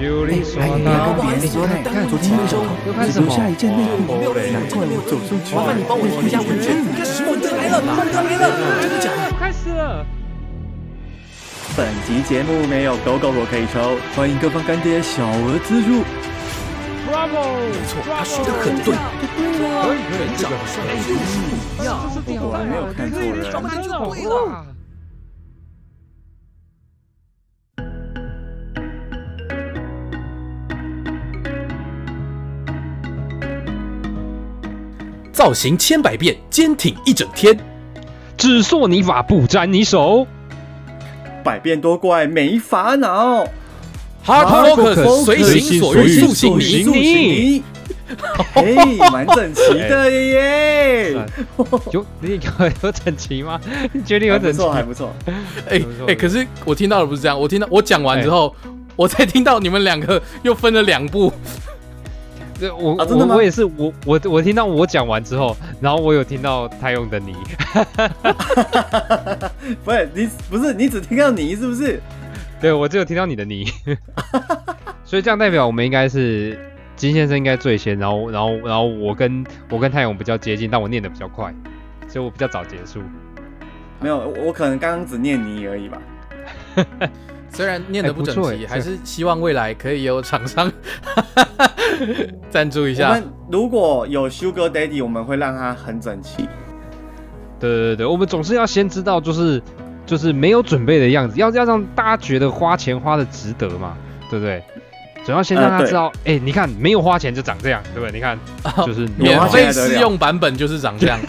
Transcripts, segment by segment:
哎到不好意思说呢看昨天那首又开始只留下一件内裤，没有人难怪我走上去麻烦你帮我填一下问卷。猛哥来了，猛哥来了，真的假的？开始了。本集节目没有狗狗我可以抽，欢迎各方干爹小额资助。Bravo！没错，他说的很对。可以可以，这个哎就是不一样。这是第果然没有看错人造型千百变，坚挺一整天。只做你法不沾你手。百变多怪没烦恼 Hard Focus 随心所欲塑形你。塑形你。嘿，蛮整齐的耶，有你有有整齐吗？你 觉得有整齐？还不错，还不错。哎哎，可是我听到的不是这样，我听到我讲完之后，我才听到你们两个又分了两步。对我我我也是我我我听到我讲完之后，然后我有听到他用的你，不是你，不是你只听到你是不是？对我只有听到你的你，所以这样代表我们应该是金先生应该最先，然后然后然后我跟我跟太勇比较接近，但我念的比较快，所以我比较早结束。没有，我我可能刚刚只念你而已吧。虽然念的不整齐，还是希望未来可以有厂商 赞助一下我们。如果有 Sugar Daddy，我们会让它很整齐。对对对，我们总是要先知道就是就是没有准备的样子，要要让大家觉得花钱花的值得嘛，对不对？总要先让他知道，哎、你看没有花钱就长这样，对不对？你看就是免费试用版本就是长这样。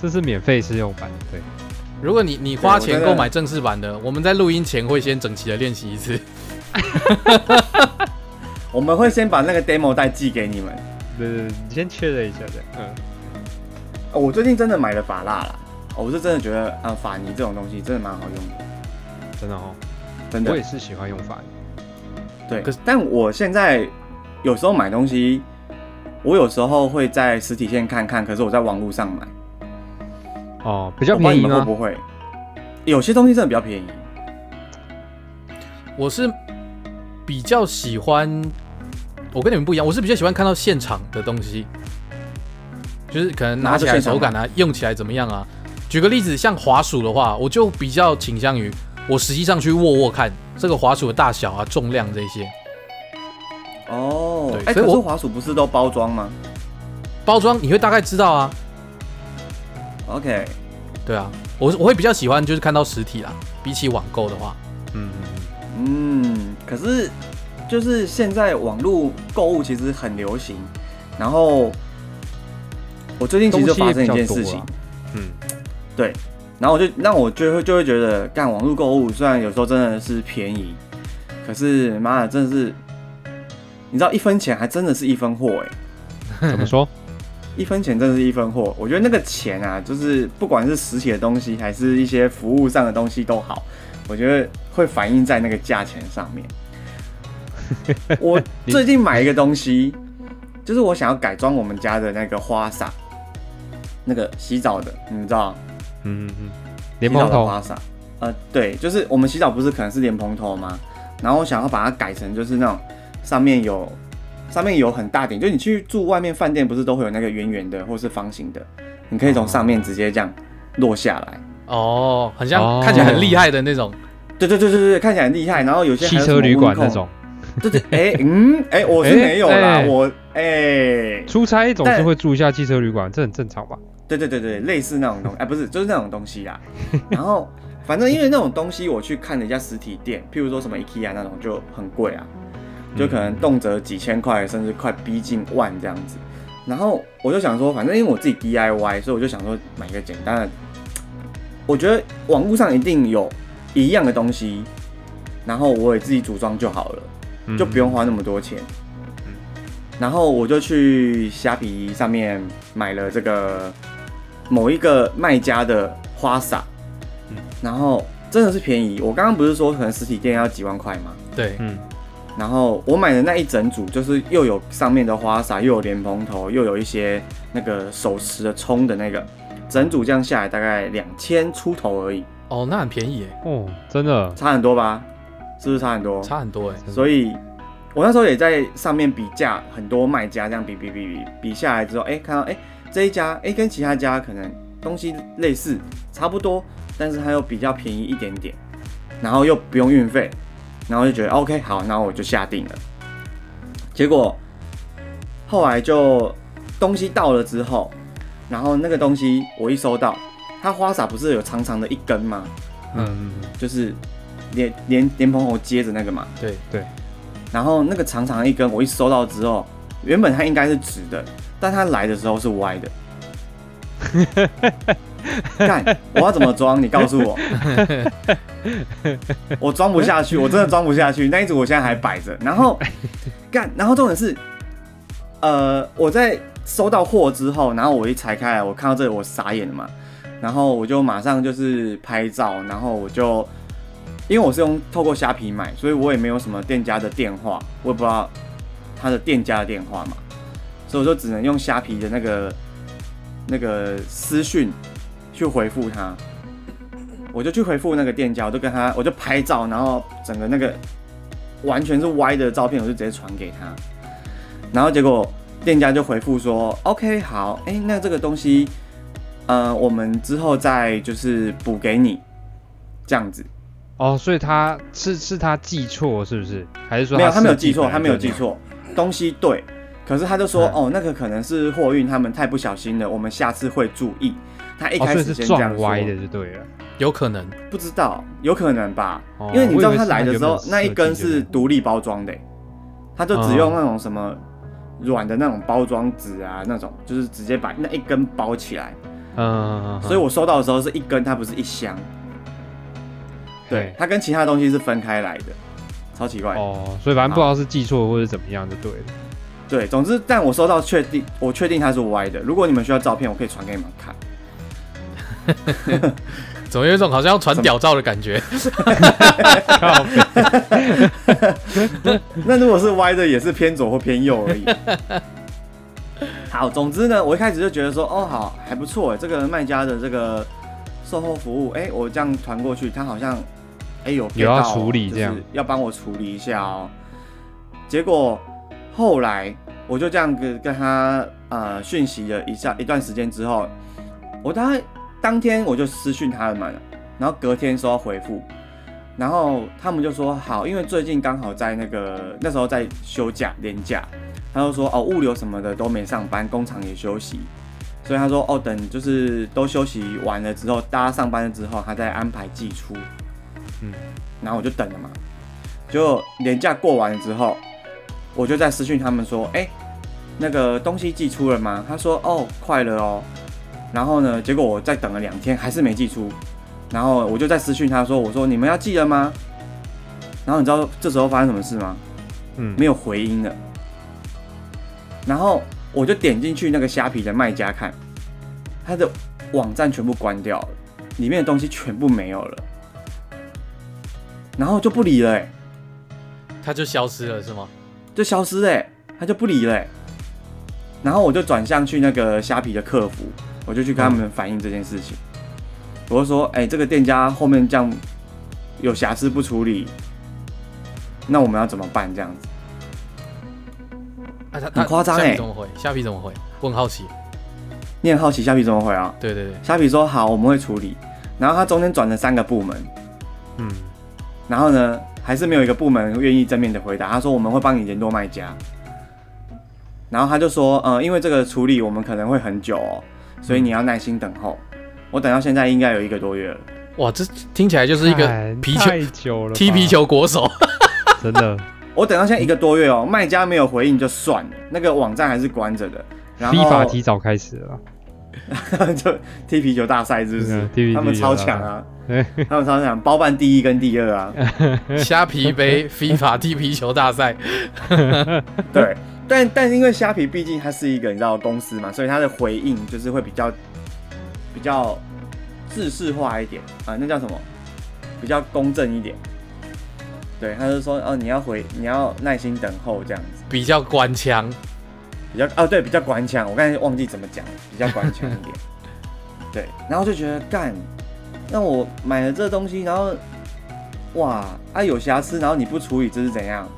这是免费试用版，对。如果你你花钱购买正式版的，我们在录音前会先整齐的练习一次。我们会先把那个 demo 带寄给你们。对对对，你先确认一下的，嗯，哦我最近真的买了法蜡啦，哦我是真的觉得啊，法泥这种东西真的蛮好用的，真的哦，真的。我也。是喜欢用法对，可是但我现在有时候买东西，我有时候会在实体店看看，可是我在网络上买，哦，比较便宜吗？不会？有些东西真的比较便宜。我是比较喜欢，我跟你们不一样，我是比较喜欢看到现场的东西，就是可能拿起来手感啊，用起来怎么样啊。举个例子，像滑鼠的话，我就比较倾向于我实际上去握握看这个滑鼠的大小啊、重量这些。哦，哎、可对所以我是滑鼠不是都包装吗包装你会大概知道啊，？OK，对啊，我我会比较喜欢就是看到实体啦，比起网购的话，嗯，嗯，可是就是现在网络购物其实很流行，然后我最近其实就发生一件事情嗯，对，然后我就那我就会就会觉得，干网络购物虽然有时候真的是便宜，可是妈的真的是，你知道一分钱还真的是一分货哎、怎么说？一分钱真的是一分货。我觉得那个钱啊，就是不管是实体的东西，还是一些服务上的东西都好，我觉得会反映在那个价钱上面。我最近买一个东西，就是我想要改装我们家的那个花洒，那个洗澡的，你们知道？嗯嗯嗯，莲蓬头，花洒。呃，对，就是我们洗澡不是可能是莲蓬头吗？然后我想要把它改成就是那种上面有上面有很大点，就你去住外面饭店不是都会有那个圆圆的或是方形的，你可以从上面直接这样落下来。哦，很像、哦看起来很厉害的那种。对对对对对，看起来很厉害。然后有些汽车旅馆那种，对对，哎、嗯，哎、我是哎没有啦，哎我哎、出差总是但会住一下汽车旅馆，这很正常吧？对对对对，类似那种东西，哎、不是，就是那种东西啦。然后反正因为那种东西，我去看了一家实体店，譬如说什么 IKEA 那种就很贵啊，就可能动辄几千块，甚至快逼近万这样子。然后我就想说，反正因为我自己 DIY，所以我就想说买一个简单的。我觉得网络上一定有一样的东西，然后我也自己组装就好了。嗯就不用花那么多钱。然后我就去虾皮上面买了这个某一个卖家的花洒，嗯然后真的是便宜。我刚刚不是说可能实体店要几万块吗？对，嗯，然后我买的那一整组，就是又有上面的花洒，又有莲蓬头，又有一些那个手持的冲的那个，整组这样下来大概两千出头而已，哦，那很便宜耶。哦，真的，差很多吧？是不是差很多？差很多哎、所以我那时候也在上面比价很多卖家，这样比比比比比下来之后，哎、看到哎、这一家哎、跟其他家可能东西类似差不多，但是它又比较便宜一点点，然后又不用运费，然后就觉得 OK 好，然后我就下定了。结果后来就东西到了之后，然后那个东西我一收到，它花洒不是有长长的一根吗？嗯，就是连连连蓬头接着那个嘛，对，然后那个长长一根，我一收到之后，原本它应该是直的，但它来的时候是歪的。干，我要怎么装？你告诉我。我装不下去，我真的装不下去。那一组我现在还摆着。然后 干，然后重点是，呃，我在收到货之后，然后我一拆开来，我看到这里，我傻眼了嘛。然后我就马上就是拍照，然后我就因为我是用透过虾皮买，所以我也没有什么店家的电话，我也不知道他的店家的电话嘛，所以我就只能用虾皮的那个那个私讯去回复他。我就去回复那个店家，我就跟他，我就拍照，然后整个那个完全是歪的照片，我就直接传给他。然后结果店家就回复说：“OK，好，哎、那这个东西，呃，我们之后再就是补给你，这样子。”哦，所以他是是他记错是不是？还是说没有，他没有记错，他没有？记错，东西对，可是他就说，嗯哦，那个可能是货运他们太不小心了，我们下次会注意。他一哦，开始先这样歪的就对了。有可能不知道，有可能吧，哦因为你知道他来的时候那一根是独立包装的，他就只嗯用那种什么软的那种包装纸啊，那种就是直接把那一根包起来，嗯所以我收到的时候是一根，它不是一箱，对，它跟其他东西是分开来的，超奇怪。哦，所以反正不知道是记错或者怎么样就对了。对，总之，但我收到确定，我确定它是歪的。如果你们需要照片，我可以传给你们看。怎么有一种好像要传屌照的感觉？那如果是歪的，也是偏左或偏右而已。好，总之呢，我一开始就觉得说，哦，好，还不错哎，这个卖家的这个售后服务，哎、我这样传过去，他好像，哎、有有要处理这样就是要帮我处理一下哦。结果后来我就这样跟跟他呃讯息了一下一段时间之后，我大概当天我就私讯他了嘛，然后隔天收到回复，然后他们就说好，因为最近刚好在那个那时候在休假年假，他就说哦物流什么的都没上班，工厂也休息，所以他说哦等就是都休息完了之后，大家上班了之后，他再安排寄出，嗯，然后我就等了嘛，就年假过完了之后，我就在私讯他们说，哎、那个东西寄出了吗？他说哦快了哦，然后呢，结果我再等了两天还是没寄出，然后我就在私讯他说，我说你们要寄了吗？然后你知道这时候发生什么事吗？嗯，没有回音了。然后我就点进去那个虾皮的卖家看，他的网站全部关掉了，里面的东西全部没有了，然后就不理了、欸，他就消失了是吗？就消失嘞、欸，他就不理嘞、欸。然后我就转向去那个虾皮的客服，我就去跟他们反映这件事情。我就说，哎、这个店家后面这样有瑕疵不处理，那我们要怎么办？这样子。啊，他很夸张哎虾皮怎么回？虾皮怎么回？我很好奇。你很好奇虾皮怎么回啊？对对对，虾皮说好，我们会处理。然后他中间转了三个部门，嗯，然后呢，还是没有一个部门愿意正面的回答。他说我们会帮你联络卖家。然后他就说，呃，因为这个处理我们可能会很久哦，所以你要耐心等候。我等到现在应该有一个多月了。哇，这听起来就是一个皮球太久了，踢皮球国手。真的，我等到现在一个多月哦，卖家没有回应就算了，那个网站还是关着的。然踢法后提早开始了，就踢皮球大赛是不是嗯？踢皮他们超强啊！他们超强，包办第一跟第二啊。虾皮杯 FIFA 踢皮球大赛，对，但但因为虾皮毕竟它是一个你知道公司嘛，所以它的回应就是会比较比较制式化一点啊，那叫什么？比较公正一点。对，他就说哦，你要回，你要耐心等候这样子，比较官腔。比较哦对，比较官腔。我刚才忘记怎么讲，比较官腔一点。对，然后就觉得干，那我买了这东西，然后哇啊有瑕疵，然后你不处理，这是怎样？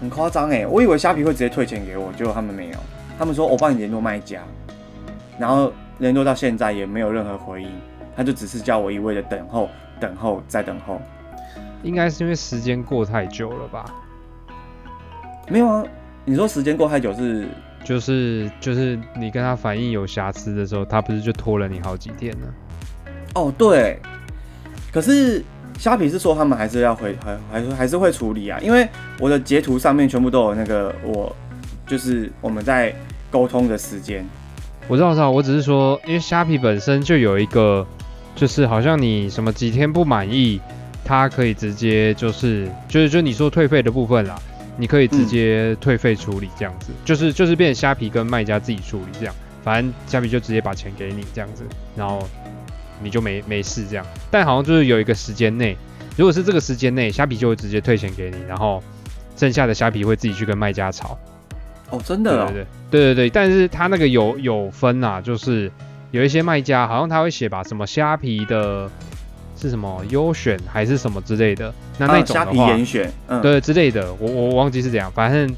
很夸张哎！我以为虾皮会直接退钱给我，结果他们没有，他们说我帮你联络卖家，然后联络到现在也没有任何回应，他就只是叫我一味的等候、等候再等候。应该是因为时间过太久了吧？没有啊，你说时间过太久是就是就是你跟他反映有瑕疵的时候，他不是就拖了你好几天呢？哦对，可是虾皮是说他们还是要回还还是还是会处理啊，因为我的截图上面全部都有那个我就是我们在沟通的时间。我知道，我知道，我只是说，因为虾皮本身就有一个，就是好像你什么几天不满意，它可以直接就是就是就你说退费的部分啦，你可以直接退费处理这样子，就是就是变成虾皮跟卖家自己处理这样，反正虾皮就直接把钱给你这样子，然后你就没没事这样。但好像就是有一个时间内，如果是这个时间内，虾皮就会直接退钱给你，然后剩下的虾皮会自己去跟卖家吵。哦，真的哦，对对对对对，但是他那个有有分啊，就是有一些卖家好像他会写吧，什么虾皮的，是什么优选还是什么之类的，那那种的话，严选，嗯，对之类的，我我忘记是怎样，反正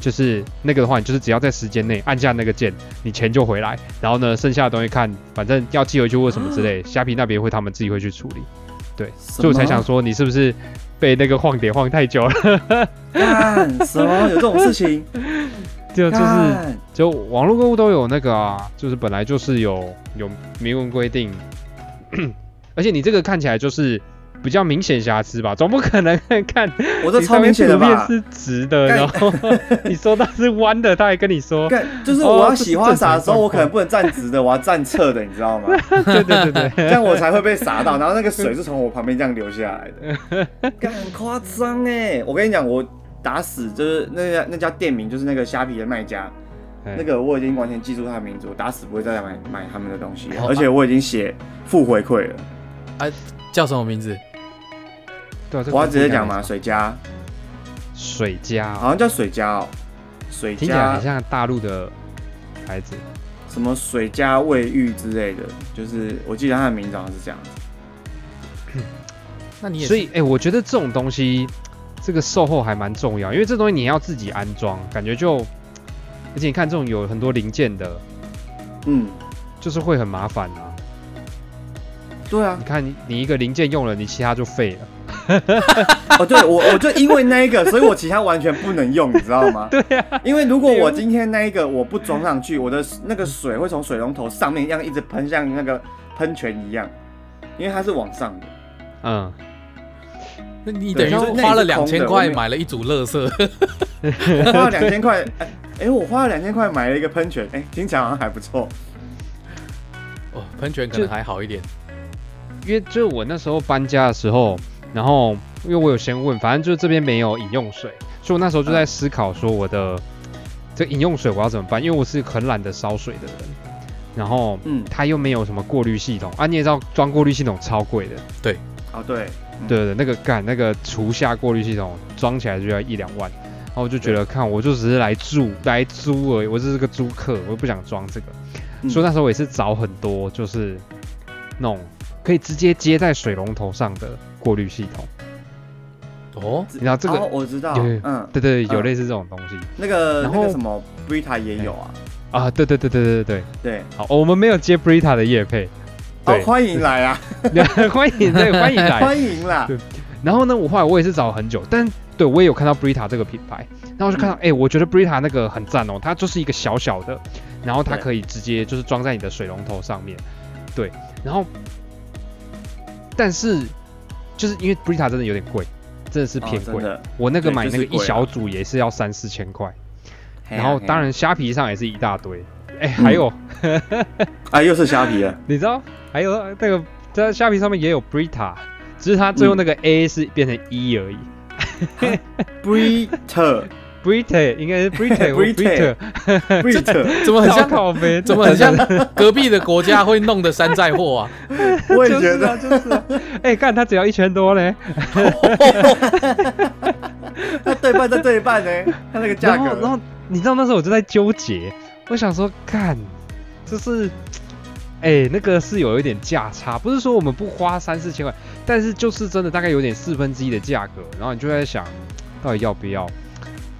就是那个的话，你就是只要在时间内按下那个键，你钱就回来，然后呢，剩下的东西看，反正要寄回去或什么之类，虾皮那边会他们自己会去处理，对，所以我才想说你是不是被那个晃点晃太久了，干什么？有这种事情？就就是。就网络购物都有那个啊，就是本来就是有有明文规定，而且你这个看起来就是比较明显瑕疵吧，总不可能看我这超明显的吧？是直的，然后你说它是弯的，他还跟你说，干就是哦我要洗花洒的时候，我可能不能站直的，我要站侧的，你知道吗？对对对对，这样我才会被洒到，然后那个水是从我旁边这样流下来的，干很夸张哎！我跟你讲，我打死就是那家那家店名就是那个虾皮的卖家，哎那个我已经完全记住他的名字，我打死不会再买买他们的东西而且我已经写负回馈了。叫什么名字？对啊，这个我要直接讲嘛，水家。水家哦，好像叫水家哦，水家。听起来很像大陆的牌子，什么水家卫浴之类的，就是我记得他的名字好像是这样。那你也所以哎、我觉得这种东西，这个售后还蛮重要，因为这东西你要自己安装，感觉就，而且你看这种有很多零件的，嗯，就是会很麻烦啊。对啊你，看你你一个零件用了，你其他就废了。哦，对我我就因为那一个，所以我其他完全不能用，你知道吗？对啊，因为如果我今天那一个我不装上去，我的那个水会从水龙头上面一样一直喷，像那个喷泉一样，因为它是往上的。嗯，那你等于花了两千块买了一组乐色，我花了两千块，哎、哎我花了两千块买了一个喷泉，哎、听起来好像还不错。哦，喷泉可能还好一点。因为就是我那时候搬家的时候，然后因为我有先问，反正就是这边没有饮用水，所以我那时候就在思考说我的这饮用水我要怎么办，因为我是很懒得烧水的人，然后嗯，它又没有什么过滤系统啊，你也知道装过滤系统超贵的，哦对，嗯。对对，对那个干那个厨下过滤系统装起来就要一两万，然后我就觉得看我就只是来住来租而已，我只是个租客，我又不想装这个，嗯。所以那时候我也是找很多就是那种可以直接接在水龙头上的过滤系统，哦，你知道这个哦我知道嗯，对对，有嗯类似这种东西。那个然后那个什么 Brita 也有啊，啊，对对对对对对。对，对，好，我们没有接 Brita 的叶配，哦对，欢迎来啊，欢迎对欢迎来，欢迎啦。对，然后呢，我后来我也是找了很久，但对我也有看到 Brita 这个品牌，然后我就看到，哎、我觉得 Brita 那个很赞哦，它就是一个小小的，然后它可以直接就是装在你的水龙头上面，对，然后，但是就是因为 Brita 真的有点贵，真的是偏贵，哦我那个买那个一小组也是要三四千块，然后当然虾皮上也是一大堆，哎、还有、啊，又是虾皮啊，你知道还有那个在虾皮上面也有 Brita，只是它最后那个 A 是变成 E 而已。Brita Brita 应该是 Brita 或 Brita Brita，Brita，怎么很像？靠背，怎么很像隔壁的国家会弄的山寨货啊？我也觉得就是。哎，看它只要一千多嘞，它对半再对半呢，它那个价格，然后你知道那时候我就在纠结，我想说，看，就是哎、那个是有一点价差，不是说我们不花三四千块，但是就是真的大概有点四分之一的价格，然后你就在想，到底要不要？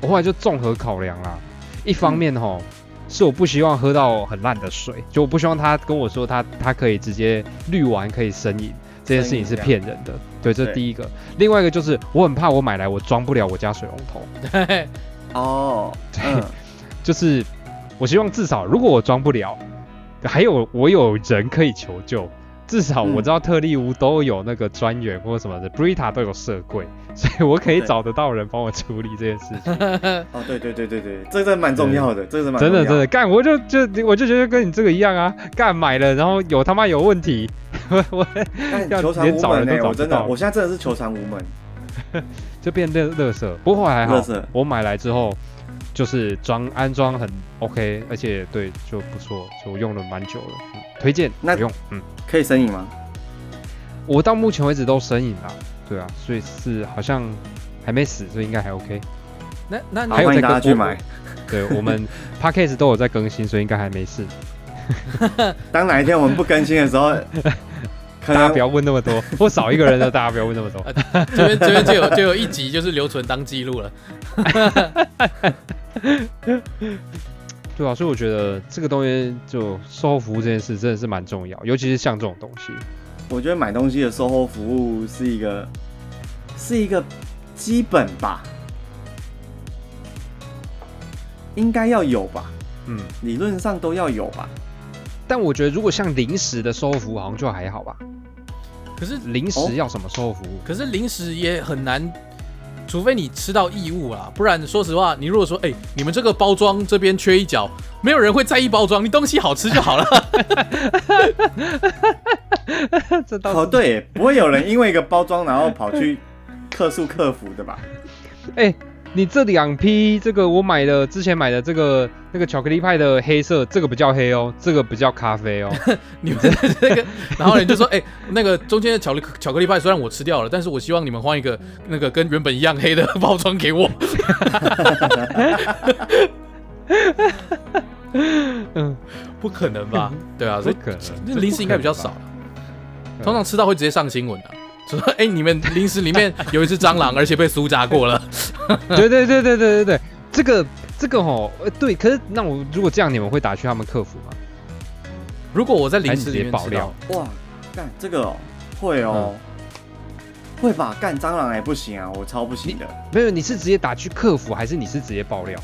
我后来就综合考量啦，一方面吼、是我不希望喝到很烂的水，就我不希望他跟我说他他可以直接滤完可以生饮，这件事情是骗人的，对，这是第一个。另外一个就是我很怕我买来我装不了我家水龙头，哦，嗯，就是我希望至少如果我装不了，还有我有人可以求救，至少我嗯。知道特利屋都有那个专员或者什么的，Brita 都有设柜，所以我可以找得到人帮我处理这件事情。哦，对对对对对，这真的蛮重要的，这是蛮真的真的。干，我就就我就觉得跟你这个一样啊，干买了然后有他妈有问题，我我 求偿连找无门呢、人都真的，到我现在真的是求偿无门。就变乐乐色。不过还好，我买来之后就是装安装很 OK，而且对就不错，就用了蛮久了，嗯、推荐那不用，嗯，可以生饮吗？我到目前为止都生饮啦，对啊，所以是好像还没死，所以应该还 OK。那那好，还有欢迎这个我大家去买。对我们 Podcast 都有在更新，所以应该还没事。当哪一天我们不更新的时候，可能大家不要问那么多，或少一个人的，大家不要问那么多。这边这边就有就有一集就是留存当记录了。对啊，所以我觉得这个东西就售后服务这件事真的是蛮重要，尤其是像这种东西。我觉得买东西的售后服务是一个是一个基本吧，应该要有吧，嗯，理论上都要有吧。但我觉得如果像零食的售后服务好像就还好吧。可是零食要什么售后服务？可是零食也很难，除非你吃到异物啦，不然说实话，你如果说哎、你们这个包装这边缺一角，没有人会在意包装，你东西好吃就好了。这倒哦，对，不会有人因为一个包装然后跑去客诉客服的吧？哎、你这两批这个我买的之前买的这个那个巧克力派的黑色，这个不叫黑哦，这个不叫咖啡哦。你们这个，然后人就说，哎、那个中间的巧克力巧克力派虽然我吃掉了，但是我希望你们换一个那个跟原本一样黑的包装给我。嗯，不可能吧？对啊，所以不可能，那零食应该比较少。通常吃到会直接上新闻的、说哎、你们零食里面 有一只蟑螂，而且被酥炸过了。对对对对对对对，这个这个吼，呃，对，可是那我如果这样，你们会打去他们客服吗？如果我在零食里面吃接爆料，哇，干这个哦，会哦，会吧？干蟑螂也不行啊，我超不行的。没有，你是直接打去客服，还是你是直接爆料？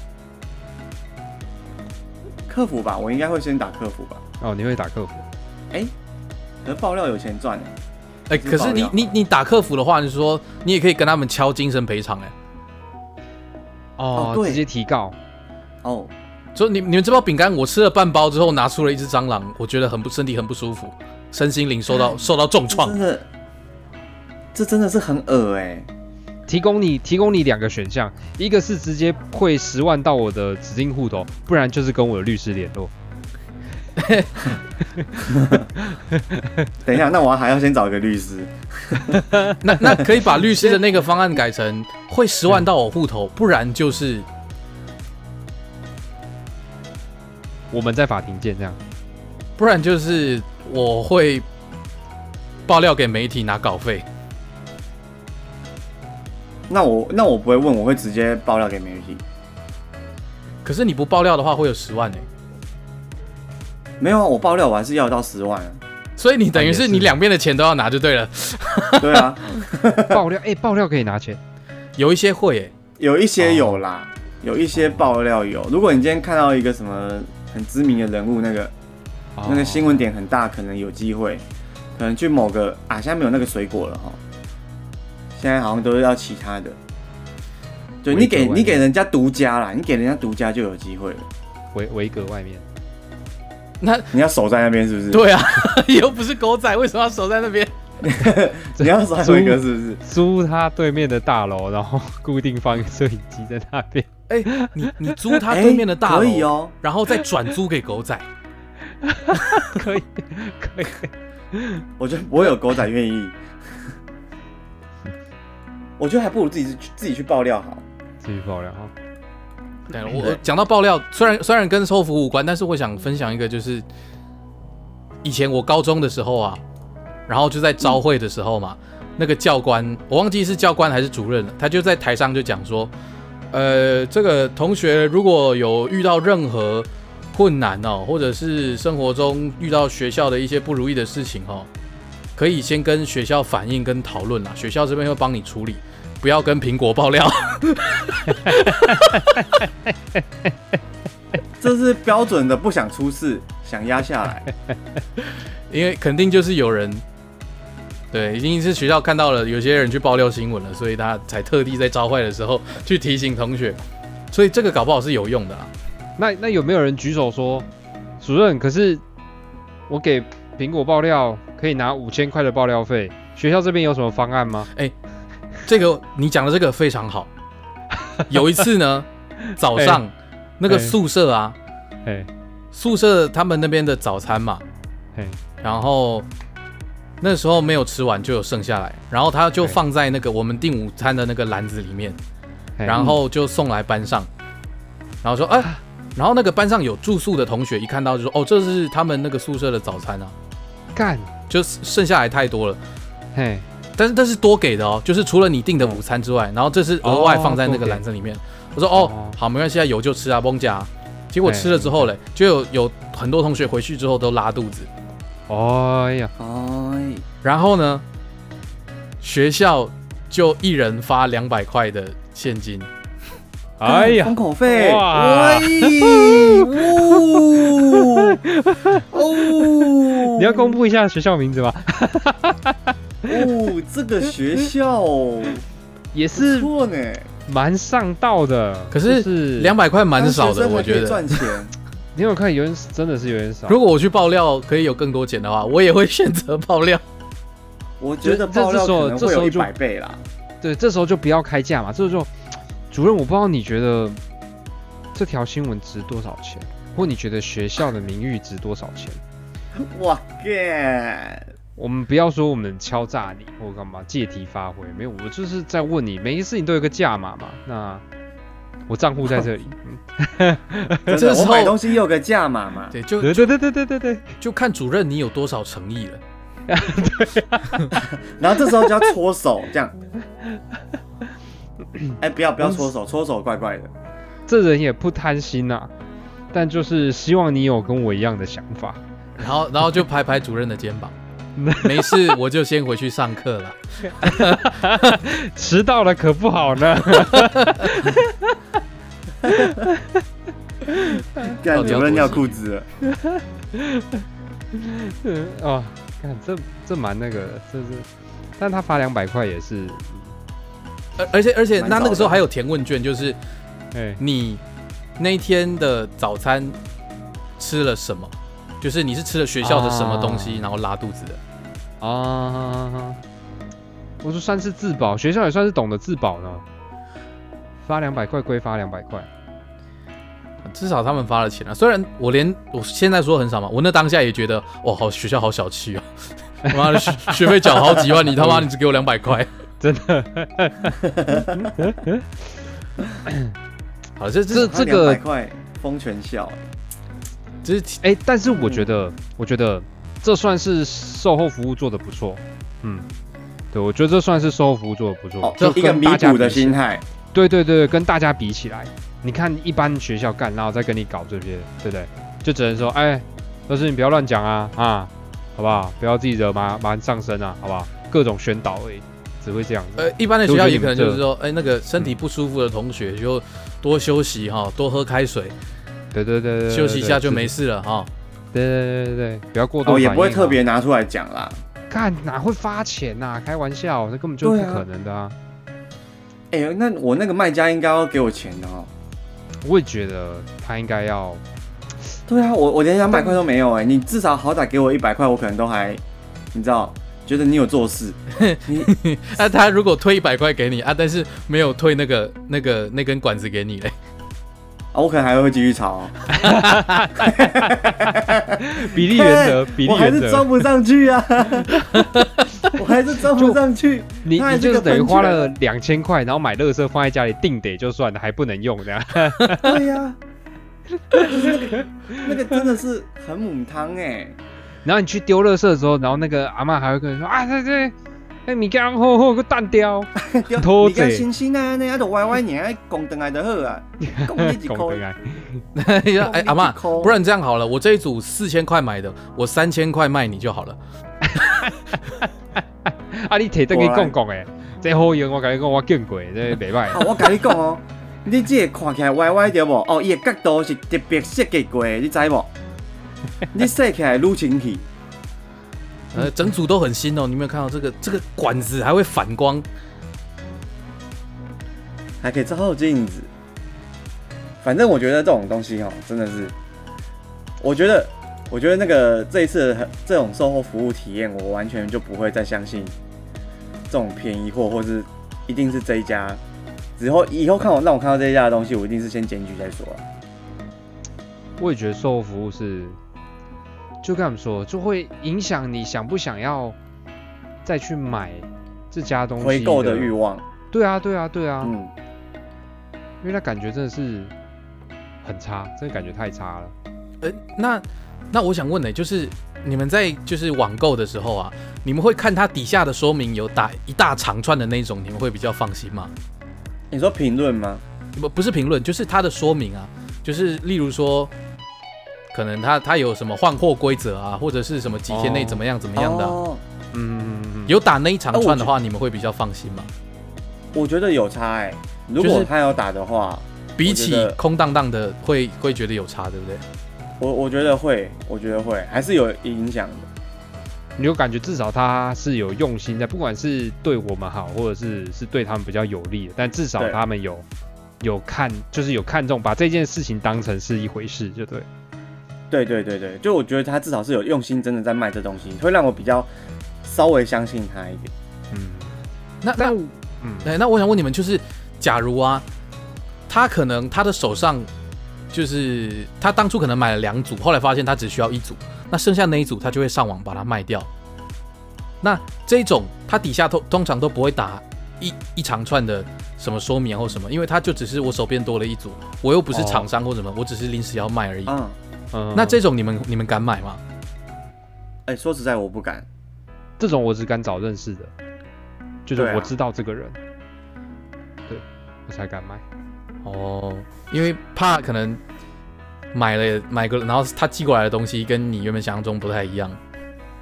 客服吧，我应该会先打客服吧。哦，你会打客服？哎、可是爆料有钱赚哎、哎，可是你你你打客服的话，你说你也可以跟他们敲精神赔偿，哎，哦哦，对直接提告。哦，说你你们这包饼干我吃了半包之后拿出了一只蟑螂，我觉得很不身体很不舒服，身心灵受到受到重创真。的，这真的是很恶哎、提供你提供你两个选项，一个是直接汇十万到我的指定户头，不然就是跟我的律师联络。等一下，那我还要先找一个律师。那那可以把律师的那个方案改成汇十万到我户头，不然就是我们在法庭见，这样。不然就是我会爆料给媒体拿稿费。那我那我不会问，我会直接爆料给媒体。可是你不爆料的话会有十万哎、没有啊，我爆料我还是要到十万啊。所以你等于是是你两边的钱都要拿就对了。对啊，爆料，哎、爆料可以拿钱。有一些会哎、有一些有啦，有一些爆料有。如果你今天看到一个什么很知名的人物，那个那个新闻点很大，可能有机会，可能去某个啊，现在没有那个水果了哈，现在好像都是要其他的。对你给你给人家独家啦，你给人家独家就有机会了。维维格外面。那你要守在那边是不是？，对啊，又不是狗仔，为什么要守在那边？你要守在维格是不是？租他对面的大楼，然后固定放一个摄影机在那边。哎、你你租他对面的大楼，可以哦。然后再转租给狗仔。可以，可以。我觉得不会有狗仔愿意。我觉得还不如自己去自己去爆料好。自己爆料哈。对，我我讲到爆料，虽然虽然跟售后服无关，但是我想分享一个，就是以前我高中的时候啊，然后就在招会的时候嘛，那个教官我忘记是教官还是主任了，他就在台上就讲说，呃，这个同学如果有遇到任何困难哦，或者是生活中遇到学校的一些不如意的事情哦，可以先跟学校反映跟讨论啦，学校这边会帮你处理，不要跟苹果爆料。这是标准的不想出事，想压下来。因为肯定就是有人，对，已经是学校看到了有些人去爆料新闻了，所以他才特地在召会的时候去提醒同学，所以这个搞不好是有用的啦。那那有没有人举手说，主任？可是我给苹果爆料可以拿五千块的爆料费，学校这边有什么方案吗？这个你讲的这个非常好。有一次呢，早上那个哎宿舍啊，哎宿舍他们那边的早餐嘛，哎然后那时候没有吃完就有剩下来，然后他就放在那个我们订午餐的那个篮子里面，哎然后就送来班上，然后说哎、然后那个班上有住宿的同学一看到就说哦，这是他们那个宿舍的早餐啊，干，就剩下来太多了。嘿，但是这是多给的哦，就是除了你订的午餐之外，然后这是额外放在那个篮子里面。我说哦哦，好，没关系啊，有就吃啊，崩夹。结果吃了之后嘞，就有有很多同学回去之后都拉肚子。哎呀，哎，然后呢，学校就一人发两百块的现金。哎呀封，口费，哇，哦，哦，你要公布一下学校名字吗？哦，这个学校 也是错呢，蛮上道的，可是就是两百块蛮少的，我觉得。赚钱，你有看有点真的是有点少。如果我去爆料可以有更多钱的话，我也会选择爆料。我觉得这爆料这时候可能会有一这时候就百倍啦。对，这时候就不要开价嘛，这时候主任，我不知道你觉得这条新闻值多少钱，或你觉得学校的名誉值多少钱？哇干！我们不要说我们敲诈你或干嘛借题发挥，没有，我就是在问你，每一个事情都有个价码嘛。那我账户在这里，这时候我买东西也有个价码嘛。对，就对对对对对对对，就看主任你有多少诚意了。然后这时候就要搓手，这样。哎，不要不要搓手，搓手怪怪的。这人也不贪心呐、但就是希望你有跟我一样的想法。然后，然后就拍拍主任的肩膀，没事，我就先回去上课了。迟到了可不好呢。干到底要尿裤子了，看这这蛮那个的，这是，但他发两百块也是，而而且而且，蛮那那个时候还有填问卷，就是哎、你那一天的早餐吃了什么，就是你是吃了学校的什么东西，啊然后拉肚子的。啊，我说算是自保，学校也算是懂得自保呢。发两百块归发两百块，至少他们发了钱啊，虽然我连我现在说很少嘛，我那当下也觉得哇，好学校好小气哦，他 妈的学学费缴好几万，你他妈 你只给我两百块，真的。好，这这这这个200块封全校，这是哎、但是我觉得，我觉得这算是售后服务做的不错。嗯，对，我觉得这算是售后服务做的不错。哦，就一个弥跟大家补的心态。对对对，跟大家比起来，你看一般学校干，然后再跟你搞这些，对不对？就只能说，哎，老师你不要乱讲啊啊，好不好？不要自己惹麻麻烦上身啊，好不好？各种宣导而已，只会这样子。呃，一般的学校也可能就是说，哎，那个身体不舒服的同学就多休息哈，多喝开水，对对对对，对休息一下就没。事了哈。对对对对对，不要过多哦，也不会特别拿出来讲啦。看哪会发钱呐、开玩笑，这根本就不可能的啊！哎、那我那个卖家应该要给我钱的哦。我也觉得他应该要，对啊，我我连两百块都没有哎、你至少好歹给我一百块，我可能都还，你知道，觉得你有做事。你那他如果退一百块给你啊，但是没有退那个那个那根管子给你嘞，啊，我可能还会继续炒、哦。比例原则，比例我还原则，是装不上去啊，我还是装不上去。你你就是等于花了两千块，然后买乐色放在家里定得就算了，还不能用这样。对呀、就是那个那个真的是很母汤哎、然后你去丢乐色的时候，然后那个阿妈还会跟你说啊，这这，那米缸好好个蛋雕，拖你看贼星星啊，你啊都歪歪年，公灯来就好啊，公你一块公平，啊，哎，阿妈，不不然这样好了，我这一组四千块买的，我三千块卖你就好了。啊你摕得去讲讲诶，这好用我跟你讲我见过，这袂歹好，。我跟你讲哦，你这个看起来歪歪对不？哦，伊的角度是特别设计过的，你知无？你设起来愈清气，呃，整组都很新哦，你有没有看到这个这个管子还会反光？还可以照照镜子。反正我觉得这种东西哦，真的是，我觉得，我觉得那个这一次的这种售后服务体验，我完全就不会再相信这种便宜货，或是一定是这一家。之后以后看我让我看到这一家的东西，我一定是先检举再说啊。我也觉得售后服务是，就跟他们说，就会影响你想不想要再去买这家东西回购的欲望，对啊，对啊，对啊，嗯，因为那感觉真的是很差，真的感觉太差了。呃，那那我想问呢，就是你们在就是网购的时候啊，你们会看它底下的说明有打一大长串的那种，你们会比较放心吗？你说评论吗？不不是评论，就是它的说明啊，就是例如说，可能他他有什么换货规则啊，或者是什么几天内哦怎么样怎么样的啊、哦嗯，有打那一长串的话，你们会比较放心吗？我觉得有差哎、如果他有打的话，比起空荡荡的会会觉得有差，对不对？我我觉得会，我觉得会，还是有影响的。你有感觉至少他是有用心在，不管是对我们好，或者是是对他们比较有利的，但至少他们有有看，就是有看重，把这件事情当成是一回事，就对。对对对对，就我觉得他至少是有用心，真的在卖这东西，会让我比较稍微相信他一点。嗯，那那嗯，哎，那我想问你们，就是假如啊，他可能他的手上就是他当初可能买了两组，后来发现他只需要一组，那剩下那一组他就会上网把它卖掉。那这种他底下通通常都不会打一一长串的什么说明或什么，因为他就只是我手边多了一组，我又不是厂商或什么，我只是临时要卖而已。嗯，嗯那这种你们你们敢买吗？哎、说实在我不敢。这种我只敢找认识的，就是我知道这个人，对我才敢买。哦，因为怕可能买了买个，然后他寄过来的东西跟你原本想象中不太一样。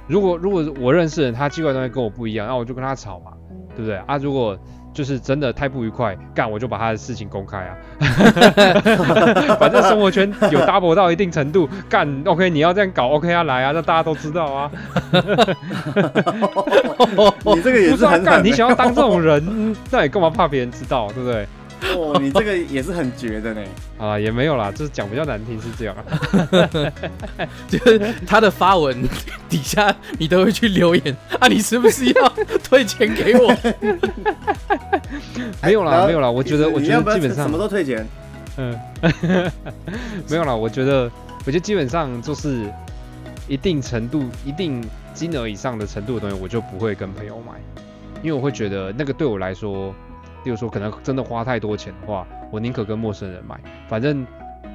如果如果我认识的人，他寄过来的东西跟我不一样，那我就跟他吵嘛，对不对啊？如果就是真的太不愉快，干我就把他的事情公开啊。反正生活圈有 double 到一定程度，干 OK 你要这样搞 OK 啊来啊，让大家都知道啊。你这个也不是很干是很狠的你想要当这种人，嗯那你干嘛怕别人知道，对不对？哦，你这个也是很绝的呢。啊，也没有啦，就是讲比较难听是这样啊。就是他的发文 底下，你都会去留言啊，你是不是要退钱给我？没有啦，没有啦，我觉得我觉得基本上什么都退钱。嗯，没有啦，我觉得，我觉得基本上就是一定程度、一定金额以上的程度的东西，我就不会跟朋友买，因为我会觉得那个对我来说，例如说可能真的花太多钱的话，我宁可跟陌生人买，反正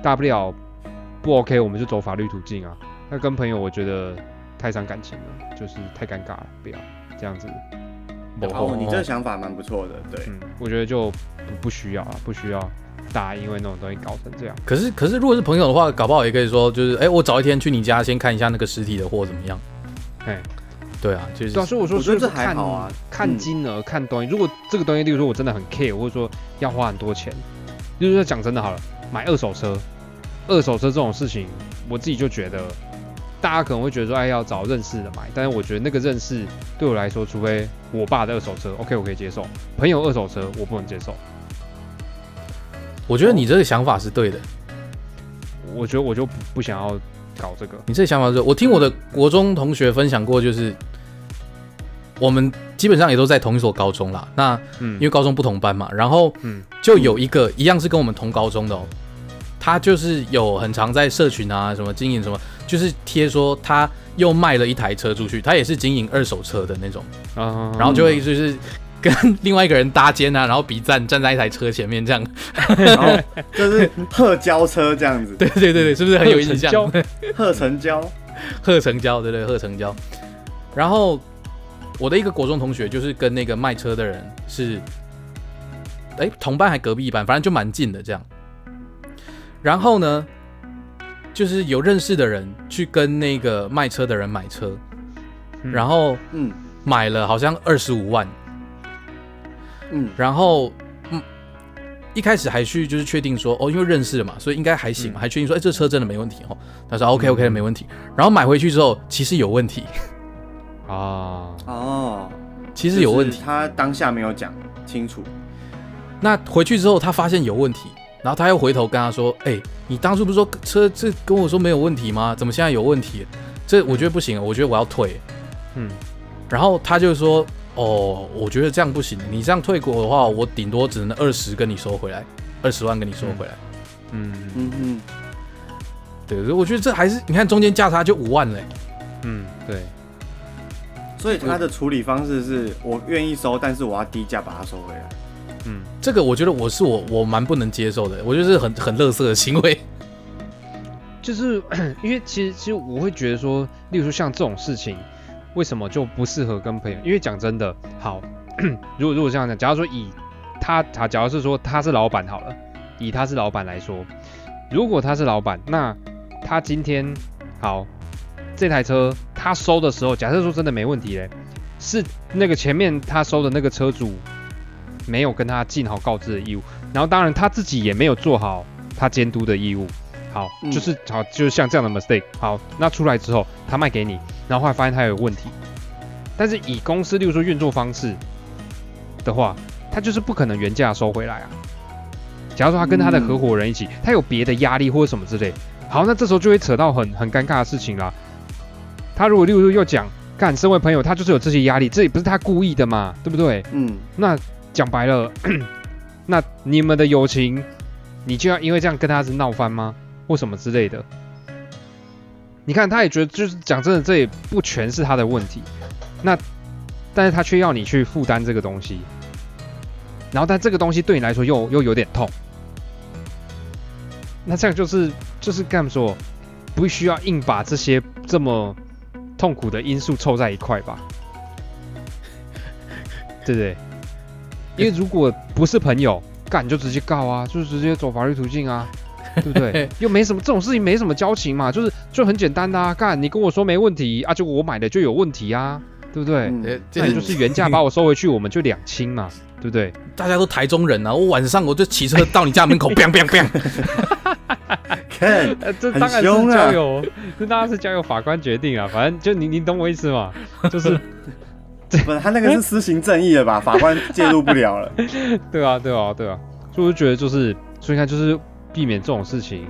大不了不 OK，我们就走法律途径啊。那跟朋友，我觉得太伤感情了，就是太尴尬了，不要这样子。不哦，你这个想法蛮不错的，对。嗯，我觉得就不不需要啊，不需要大家因为那种东西搞成这样。可是可是，如果是朋友的话，搞不好也可以说，就是哎、我早一天去你家先看一下那个实体的货怎么样。哎，对啊，就是对啊，所以我说，我说看还好啊看嗯金额、看东西。如果这个东西，例如说我真的很 care，或者说要花很多钱，就是说讲真的好了，买二手车，二手车这种事情，我自己就觉得，大家可能会觉得说，哎，要找认识的买，但是我觉得那个认识对我来说，除非我爸的二手车，OK，我可以接受；朋友二手车，我不能接受。我觉得你这个想法是对的。我觉得我就不不想要搞这个。你这个想法是，我听我的国中同学分享过，就是我们基本上也都在同一所高中啦。那嗯。因为高中不同班嘛，然后嗯。就有一个一样是跟我们同高中的哦，他就是有很常在社群啊什么经营什么，就是贴说他又卖了一台车出去，他也是经营二手车的那种，啊，然后就会就是跟另外一个人搭肩啊，然后比赞，站在一台车前面这样，然后就是特交车这样子，对对对对，是不是很有印象？交 特成交。贺成交，对对，贺成交。然后我的一个国中同学，就是跟那个卖车的人是，哎，同班还隔壁班，反正就蛮近的这样。然后呢，就是有认识的人去跟那个卖车的人买车，嗯然后嗯买了好像二十五万，嗯然后嗯，一开始还去就是确定说哦，因为认识了嘛，所以应该还行还确定说哎这车真的没问题哦。他说 OK OK 没问题，然后买回去之后其实有问题，啊，哦，其实有问题。他当下没有讲清楚。那回去之后他发现有问题，然后他又回头跟他说，哎，你当初不是说车这跟我说没有问题吗？怎么现在有问题？这我觉得不行，我觉得我要退。嗯，然后他就说：“哦，我觉得这样不行，你这样退股的话，我顶多只能二十跟你收回来，二十万跟你收回来。嗯嗯嗯，对，所以我觉得这还是你看中间价差就五万嘞。嗯，对，所以他的处理方式是我愿意收，但是我要低价把它收回来。嗯，这个我觉得我是我我蛮不能接受的，我觉得是很 很乐色的行为。就是 因为其实其实我会觉得说，例如说像这种事情，为什么就不适合跟朋友？因为讲真的，好，如果如果这样讲，假如说以他他假如是说他是老板好了，以他是老板来说，如果他是老板，那他今天好这台车他收的时候，假设说真的没问题嘞，是那个前面他收的那个车主没有跟他尽好告知的义务，然后当然他自己也没有做好他监督的义务。好，嗯就是好，就是像这样的 mistake。好，那出来之后他卖给你，然后后来发现他有问题，但是以公司例如说运作方式的话，他就是不可能原价收回来啊。假如说他跟他的合伙人一起，他有别的压力或者什么之类，好，那这时候就会扯到很很尴尬的事情啦。他如果例如说又讲，干，身为朋友，他就是有这些压力，这也不是他故意的嘛，对不对？嗯，那讲白了，那你们的友情，你就要因为这样跟他是闹翻吗？或什么之类的？你看，他也觉得就是讲真的，这也不全是他的问题。那，但是他却要你去负担这个东西，然后但这个东西对你来说又又有点痛。那这样就是就是干说，不需要硬把这些这么痛苦的因素凑在一块吧？对不对？因为如果不是朋友，干你就直接告啊，就直接走法律途径啊，对不 对？又没什么这种事情，没什么交情嘛，就是就很简单的啊，干你跟我说没问题啊，就我买的就有问题啊，对不对？那你就是原价把我收回去，我们就两清嘛，对不对？大家都台中人啊，我晚上我就骑车到你家门口，biang biang biang。看，呃，这很当然是凶啊交由，这当然是交由法官决定啊，反正就你你懂我意思嘛，就是不是他那个是私行正义的吧？法官介入不了了。对啊，对啊，对啊，所以我就觉得就是，所以你看就是避免这种事情，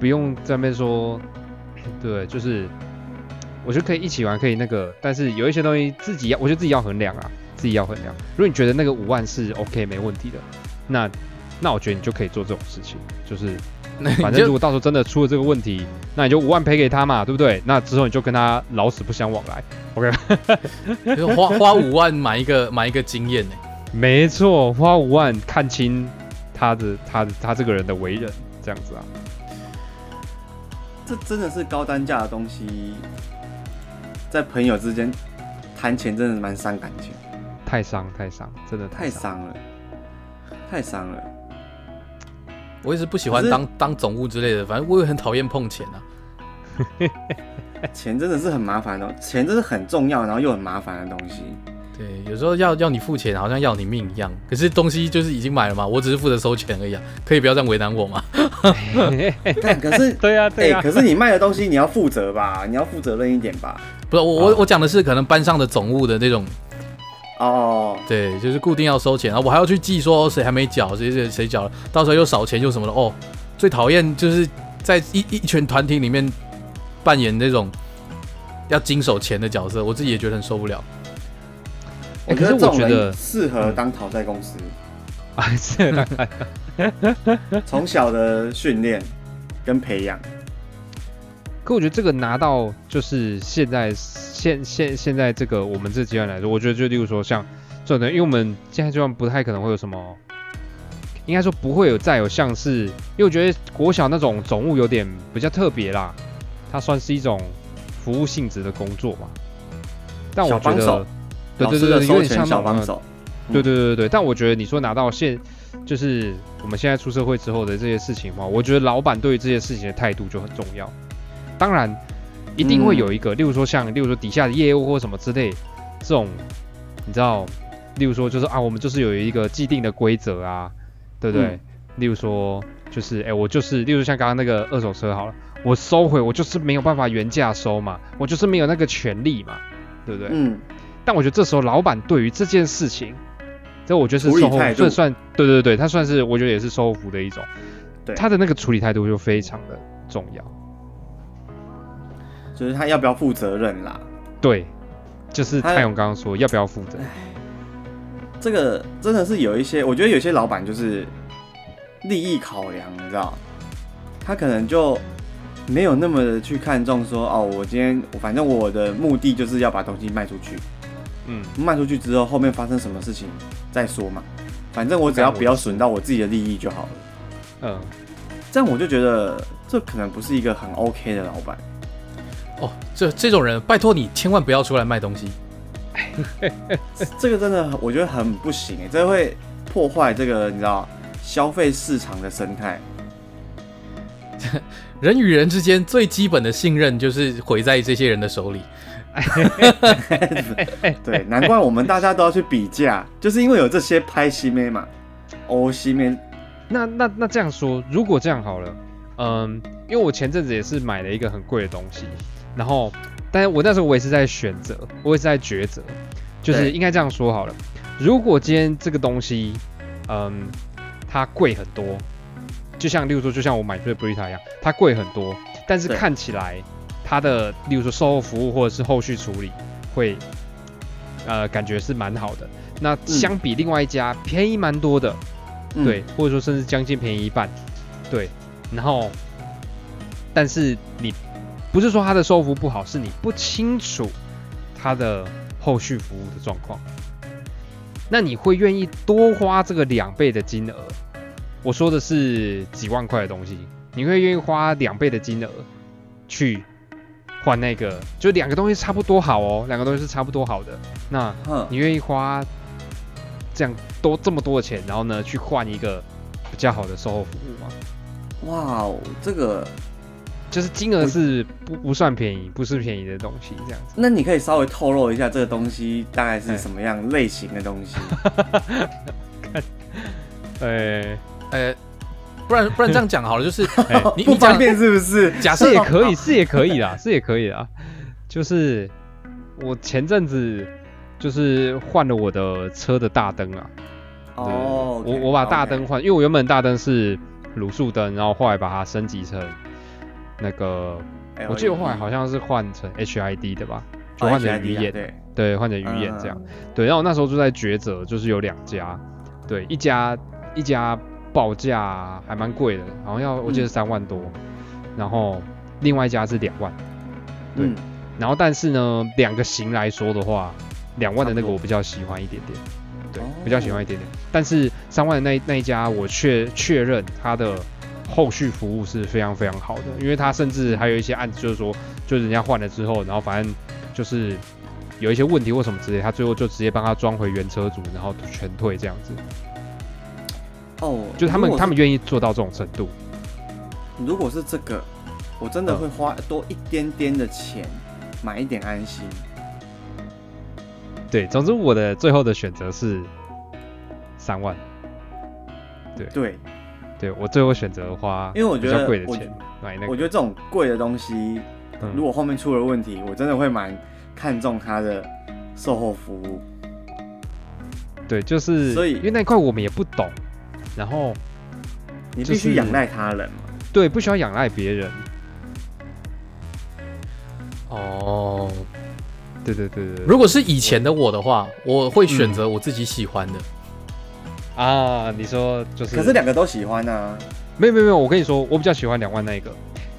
不用在那边说，对，就是我觉得可以一起玩，可以那个，但是有一些东西自己要，我觉得自己要衡量啊，自己要衡量。如果你觉得那个五万是 OK 没问题的，那那我觉得你就可以做这种事情，就是 那反正如果到时候真的出了这个问题，那你就五万赔给他嘛，对不对？那之后你就跟他老死不相往来，OK？就花花五万买一个买一个经验呢。没错，花五万看清他的他的他这个人的为人，这样子啊。这真的是高单价的东西，在朋友之间谈钱真的蛮伤感情，太伤太伤，真的太伤。了，太伤了。我也是不喜欢当当总务之类的，反正我也很讨厌碰钱啊。钱真的是很麻烦的东，钱真是很重要，然后又很麻烦的东西。对，有时候要要你付钱，好像要你命一样。可是东西就是已经买了嘛，我只是负责收钱而已啊，可以不要这样为难我吗？但可是，对啊、哎、对呀、可是你卖的东西你要负责吧？你要负责任一点吧？不是我我我讲的是可能班上的总务的那种，哦，对，就是固定要收钱，啊我还要去记说谁还没缴，谁谁谁缴了，到时候又少钱又什么的。哦，最讨厌就是在一一群团体里面扮演那种要经手钱的角色，我自己也觉得很受不了。可是觉得这种我觉得人 适合当讨债公司，啊，是当。从小的训练跟培养。可我觉得这个拿到就是现在现现现在这个我们这阶段来说，我觉得就例如说像这种的，因为我们现在阶段不太可能会有什么，应该说不会有再有像是，因为我觉得国小那种总务有点比较特别啦，它算是一种服务性质的工作嘛。但我觉得，对对对对，有点像小帮手，对对对对对，但我觉得你说拿到现，就是我们现在出社会之后的这些事情嘛，我觉得老板对于这些事情的态度就很重要。当然，一定会有一个，例如说像，例如说底下的业务或什么之类，这种你知道，例如说就是啊，我们就是有一个既定的规则啊，对不对？嗯例如说就是哎、我就是，例如像刚刚那个二手车好了，我收回我就是没有办法原价收嘛，我就是没有那个权利嘛，对不对？嗯，但我觉得这时候老板对于这件事情，这我觉得是售后处理态度。算算对对对，他算是我觉得也是售后服的一种，对。他的那个处理态度就非常的重要。就是他要不要负责任啦。对，就是他泰勇刚刚说要不要负责，这个真的是有一些，我觉得有些老板就是利益考量，你知道，他可能就没有那么的去看重说，哦，我今天反正我的目的就是要把东西卖出去，嗯，卖出去之后后面发生什么事情再说嘛，反正我只要不要损到我自己的利益就好了。嗯，这样我就觉得这可能不是一个很 OK 的老板。哦，这这种人，拜托你千万不要出来卖东西。这个真的我觉得很不行哎，这会破坏这个你知道消费市场的生态。人与人之间最基本的信任就是毁在这些人的手里。对，难怪我们大家都要去比价，就是因为有这些拍西妹嘛，欧西妹，那那那这样说，如果这样好了，嗯，因为我前阵子也是买了一个很贵的东西，然后，但是我那时候我也是在选择，我也是在抉择，就是应该这样说好了，如果今天这个东西，嗯，它贵很多，就像例如说，就像我买这 Brita 一样，它贵很多，但是看起来它的，例如说售后服务或者是后续处理会，呃，感觉是蛮好的。那相比另外一家便宜蛮多的，嗯对，，或者说甚至将近便宜一半，对，然后，但是你不是说它的售后服务不好，是你不清楚它的后续服务的状况，那你会愿意多花这个两倍的金额？我说的是几万块的东西，你会愿意花两倍的金额去换那个？就两个东西差不多好哦，两个东西是差不多好的，那，你愿意花这样多这么多的钱，然后呢去换一个比较好的售后服务吗？哇哦，这个，就是金额是不不算便宜，不是便宜的东西，这样子。那你可以稍微透露一下这个东西大概是什么样类型的东西？呃，呃，不然不然这样讲好了，就是 哎不你你讲方便是不是？假设也可以，是也可以啦，是也可以啦。就是我前阵子就是换了我的车的大灯啊，对哦，我我把大灯换，因为我原本大灯是卤素灯，然后后来把它升级成那个，我记得后来好像是换成 HID 的吧，就换成鱼眼，哦对，对，换成鱼眼这样。嗯对，然后我那时候就在抉择，就是有两家，对，一家一家报价还蛮贵的，好像要我记得嗯三万多，然后另外一家是两万，对嗯，然后但是呢，两个型来说的话，两万的那个我比较喜欢一点点，对，哦比较喜欢一点点，但是三万的那那一家我确确认它的后续服务是非常非常好的，因为它甚至还有一些案子就是说，就是人家换了之后，然后反正就是。有一些问题或什么之类，他最后就直接帮他装回原车主，然后全退这样子。哦，就他们他们愿意做到这种程度。如果是这个，我真的嗯会花多一点点的钱买一点安心。对，总之我的最后的选择是三万。对，对我最后选择花因为我觉得贵的钱买那个。我觉得这种贵的东西，嗯如果后面出了问题，我真的会蛮看重它的售后服务。对，就是所以因为那一块我们也不懂，然后你就是必须仰赖他人嘛。对不需要仰赖别人。哦，对对对对对如果是以前的我的话，我会选择我自己喜欢的。啊，你说就是，可是两个都喜欢啊。没有没有没有，我跟你说，我比较喜欢两万那个，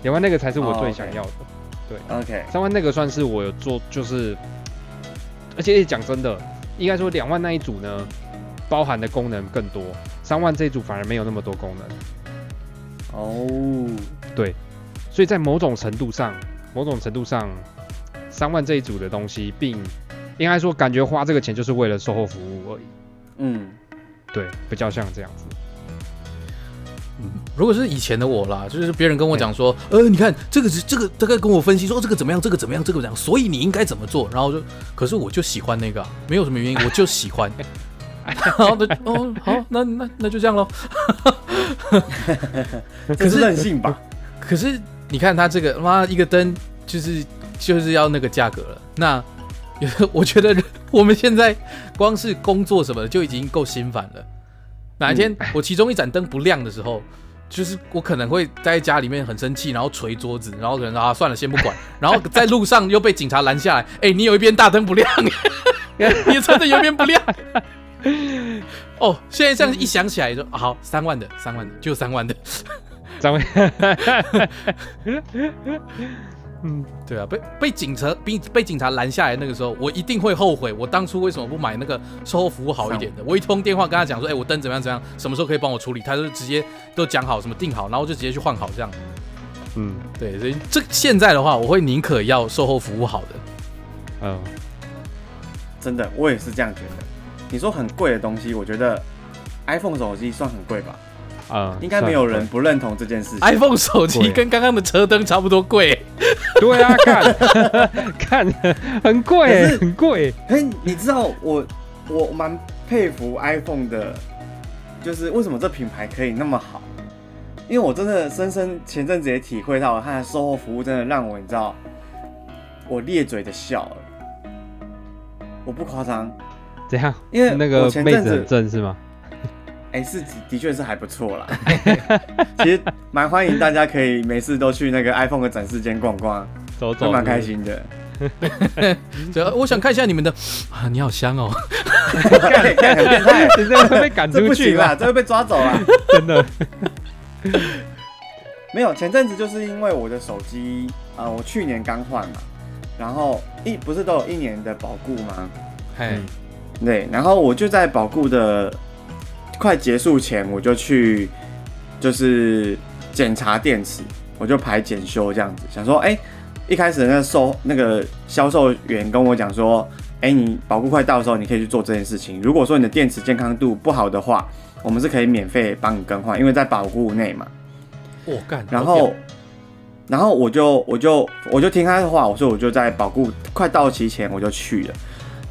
两万那个才是我最想要的。OK，三万那个算是我有做，就是，而且讲真的，应该说两万那一组呢，包含的功能更多，三万这一组反而没有那么多功能，哦，对所以在某种程度上，某种程度上，三万这一组的东西，并应该说感觉花这个钱就是为了售后服务而已。嗯，对，比较像这样子。如果是以前的我啦，就是别人跟我讲说，呃，你看这个是这个，大概跟我分析说、哦这个怎么样，这个怎么样，这个怎么样，所以你应该怎么做，然后就，可是我就喜欢那个啊、没有什么原因，我就喜欢。然后就哦，好，那那那就这样喽。可是任性吧？可是你看他这个妈一个灯就是就是要那个价格了，那 我觉得我们现在光是工作什么的就已经够心烦了。哪一天我其中一盏灯不亮的时候，就是我可能会待在家里面很生气，然后捶桌子，然后可能啊算了先不管，然后在路上又被警察拦下来，哎、你有一边大灯不亮，你的车灯有一边不亮。哦，现在这样一想起来就、啊好三万的三万的就三万的，张伟，嗯，对啊，被被警察被被警察拦下来那个时候，我一定会后悔，我当初为什么不买那个售后服务好一点的？我一通电话跟他讲说，哎、我灯怎么样怎么样，什么时候可以帮我处理？他就直接都讲好，什么定好，然后就直接去换好这样。嗯对，所以这现在的话，我会宁可要售后服务好的。嗯，真的，我也是这样觉得。你说很贵的东西，我觉得 iPhone 手机算很贵吧？啊，应该没有人不认同这件事情。iPhone 手机跟刚刚的车灯差不多贵，对啊，看 看很贵很贵，哎，你知道我我蛮佩服 iPhone 的，就是为什么这品牌可以那么好？因为我真的深深前阵子也体会到了它的售后服务，真的让我你知道，我咧嘴的笑了。我不夸张，怎样？因为那个我前妹子很阵子正是吗？哎、是的确是还不错啦。其实蛮欢迎大家可以每次都去那个 iPhone 的展示间逛逛，走走，都蛮开。心的。我想看一下你们的啊，你好香哦。看看很变态，你这样被赶出去不行啦，吧？这会被抓走啦。真的。没有，前阵子就是因为我的手机，呃，我去年刚换嘛，然后一不是都有一年的保固吗？嘿，对，然后我就在保固的快结束前，我就去就是检查电池，我就排检修这样子，想说，哎、一开始那个售那个销售员跟我讲说，哎、你保固快到的时候，你可以去做这件事情。如果说你的电池健康度不好的话，我们是可以免费帮你更换，因为在保固内嘛。我干，然后，然后我就我就我就听他的话，我说我就在保固快到期前我就去了。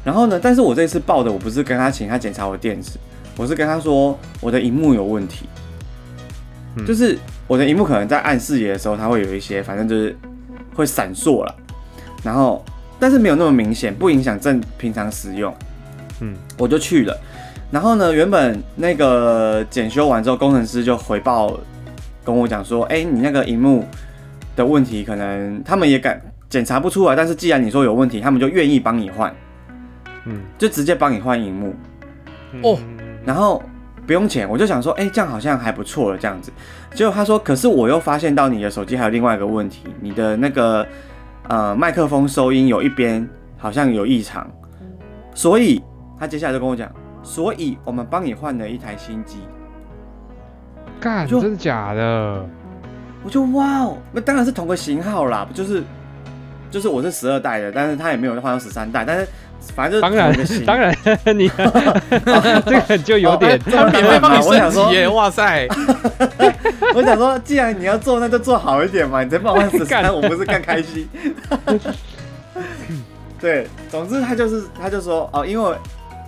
然后呢，但是我这次报的我不是跟他请他检查我电池，我是跟他说我的荧幕有问题，嗯就是我的荧幕可能在暗视野的时候，它会有一些，反正就是会闪烁了。然后，但是没有那么明显，不影响正平常使用。嗯，我就去了。然后呢，原本那个检修完之后，工程师就回报跟我讲说：“哎、你那个荧幕的问题，可能他们也敢检查不出来，但是既然你说有问题，他们就愿意帮你换，嗯，就直接帮你换荧幕，哦然后不用钱。”我就想说：“哎、这样好像还不错了，这样子。”结果他说：“可是我又发现到你的手机还有另外一个问题，你的那个呃麦克风收音有一边好像有异常，所以他接下来就跟我讲，所以我们帮你换了一台新机。”干，就真的假的？我就哇哦，那当然是同个型号啦，就是就是我是十二代的，但是他也没有换到十三代，但是反正就当然当然，你 这个就有点哦他免费帮你我想说升级耶！哇塞，我想说，既然你要做，那就做好一点嘛，你再帮我换十干三，我不是更开心？对，总之他就是他就说哦，因为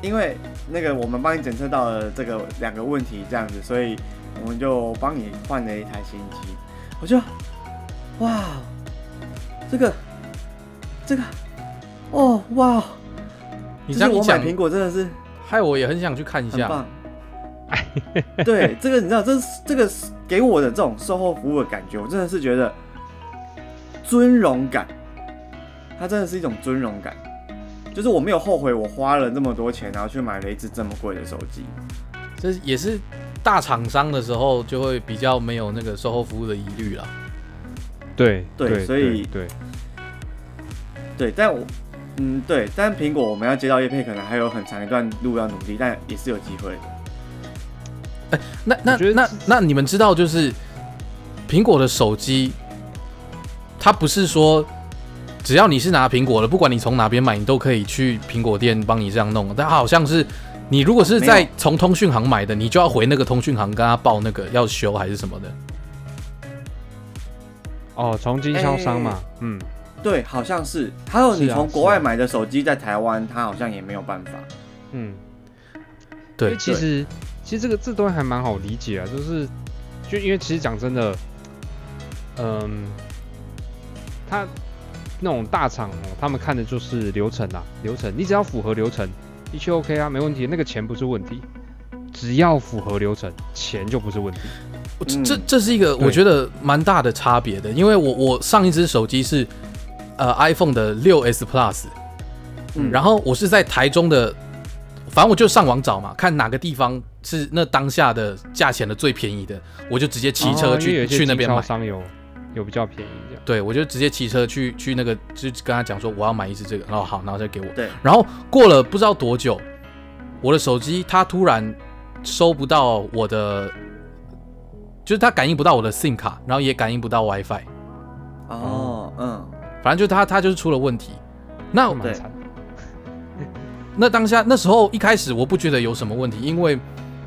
因为那个我们帮你检测到了这个两个问题这样子，所以我们就帮你换了一台新机。我就哇，这个这个哦哇，你就是我买这样一讲，苹果真的是害我也很想去看一下。很棒。对，这个你知道，这是这个给我的这种售后服务的感觉，我真的是觉得尊荣感，它真的是一种尊荣感，就是我没有后悔我花了那么多钱，然后去买了一只这么贵的手机。这也是大厂商的时候就会比较没有那个售后服务的疑虑啦。对对所以对，对，但我嗯对，但苹果我们要接到叶配，可能还有很长一段路要努力，但也是有机会的。那那那那你们知道，就是苹果的手机，它不是说只要你是拿苹果的，不管你从哪边买，你都可以去苹果店帮你这样弄。但好像是你如果是在从通讯行买的，你就要回那个通讯行跟他报那个要修还是什么的。哦，从经销商嘛，嗯，对，好像是。还有你从国外买的手机在台湾，它好像也没有办法。嗯，因对为，其实其实这个这东西还蛮好理解啊，就是就因为其实讲真的，嗯，他那种大厂哦，他们看的就是流程啊，流程，你只要符合流程，一切 OK 啊，没问题，那个钱不是问题，只要符合流程，钱就不是问题。这这是一个我觉得蛮大的差别的，因为我我上一只手机是呃 iPhone 的六 S Plus，嗯然后我是在台中的，反正我就上网找嘛，看哪个地方是那当下的价钱的最便宜的，我就直接骑车去、去那边买。商有有比较便宜这样。对，我就直接骑车去去那个，就跟他讲说我要买一只这个，然后好，然后再给我。对，然后过了不知道多久，我的手机它突然收不到我的，就是它感应不到我的 SIM 卡，然后也感应不到 WiFi，哦，嗯，反正就他他就是出了问题。那对这蛮惨的。那当下那时候一开始我不觉得有什么问题，因为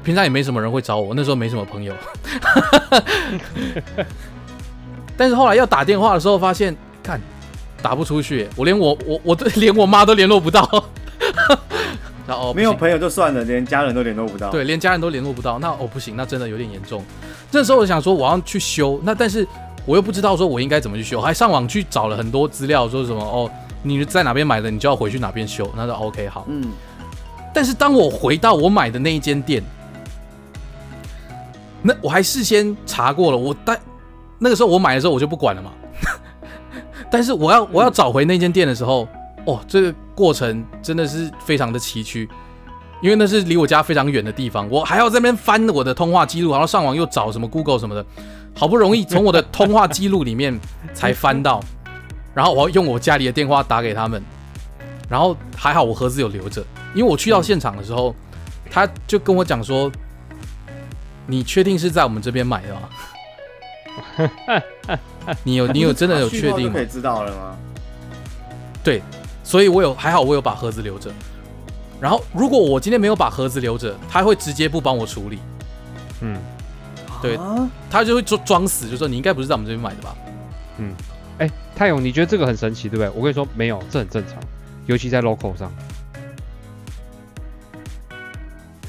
平常也没什么人会找我，那时候没什么朋友。但是后来要打电话的时候，发现看打不出去，我连我我我都 连我妈都联络不到。然后哦没有朋友就算了，连家人都联络不到。对，连家人都联络不到，那哦不行，那真的有点严重。这时候我想说我要去修，那但是我又不知道说我应该怎么去修，还上网去找了很多资料，说什么哦你在哪边买的，你就要回去哪边修。那就 OK 好。嗯，但是当我回到我买的那一间店，那我还事先查过了，我但那个时候我买的时候我就不管了嘛。但是我要我要找回那间店的时候，哦，这个过程真的是非常的崎岖，因为那是离我家非常远的地方，我还要在那边翻我的通话记录，然后上网又找什么 Google 什么的，好不容易从我的通话记录里面才翻到，然后我要用我家里的电话打给他们，然后还好我盒子有留着，因为我去到现场的时候，他就跟我讲说：“你确定是在我们这边买的吗？你有你有真的有确定可以？”知道了吗？对，所以我有还好我有把盒子留着。然后如果我今天没有把盒子留着，他会直接不帮我处理，嗯，对啊他就会装装死，就说你应该不是在我们这边买的吧？嗯哎，泰勇，你觉得这个很神奇，对不对？我跟你说，没有，这很正常，尤其在 local 上。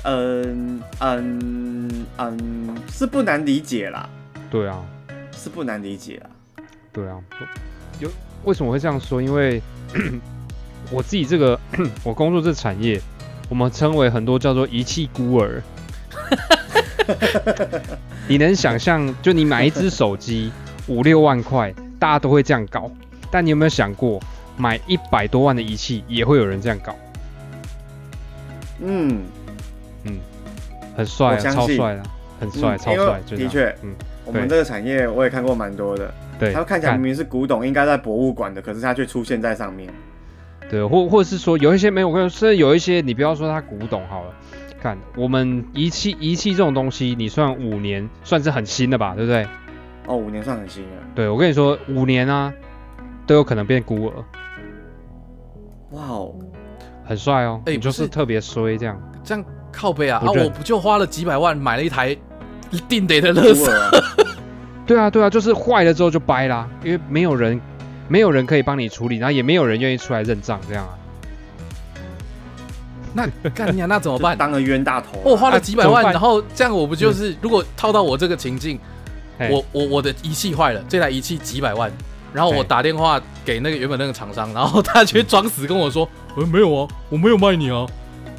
嗯嗯嗯，是不难理解啦，对啊，是不难理解啦。对啊，有为什么会这样说？因为 我自己这个 我工作这产业，我们称为很多叫做遗弃孤儿。你能想象，就你买一只手机五六万块，大家都会这样搞，但你有没有想过，买一百多万的仪器也会有人这样搞？嗯。嗯，很帅、啊，超帅的，很帅，超帅，的确嗯，我们这个产业我也看过蛮多的，对，它看起来明明是古董，应该在博物馆的，可是它却出现在上面。对，或或者是说有一些没有，我跟你说，甚至有一些你不要说它古董好了，看我们仪器仪器这种东西，你算五年算是很新的吧，对不对？哦，五年算很新了。对我跟你说，五年啊都有可能变孤儿，哇哦，很帅哦，哎不就是是特别衰这样。这样靠背啊啊！我不就花了几百万买了一台 定得的孤乐色？儿啊，对啊，对啊，就是坏了之后就掰啦，因为没有人没有人可以帮你处理，然后也没有人愿意出来认账这样啊。那干你啊，那怎么办？当个冤大头啊。我花了几百万，然后这样我不就是如果套到我这个情境，我我我的仪器坏了，这台仪器几百万，然后我打电话给那个原本那个厂商，然后他却装死跟我说，呃 没有啊，我没有卖你啊，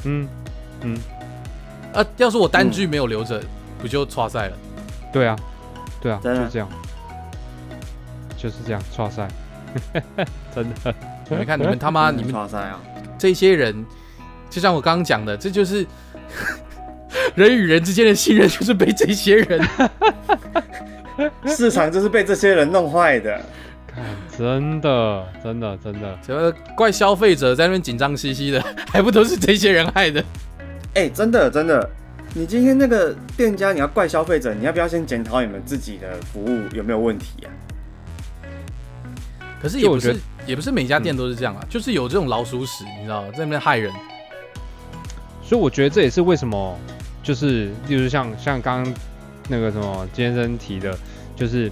嗯嗯，啊，要是我单据没有留着，不就刷赛了？对啊，对啊，就真的是这样，就是这样，刷赛，真的。你看你们他妈你们啊！这些人，就像我刚刚讲的，这就是 人与人之间的信任，就是被这些人市场就是被这些人弄坏的。看，真的，真的，真的，什么怪消费者在那边紧张兮兮的，还不都是这些人害的？哎、真的真的，你今天那个店家，你要怪消费者，你要不要先检讨你们自己的服务有没有问题啊？可是也不是也不是每家店都是这样啊，就是有这种老鼠屎，你知道，在那边害人。所以我觉得这也是为什么，就是例如像像刚刚那个什么健身提的，就是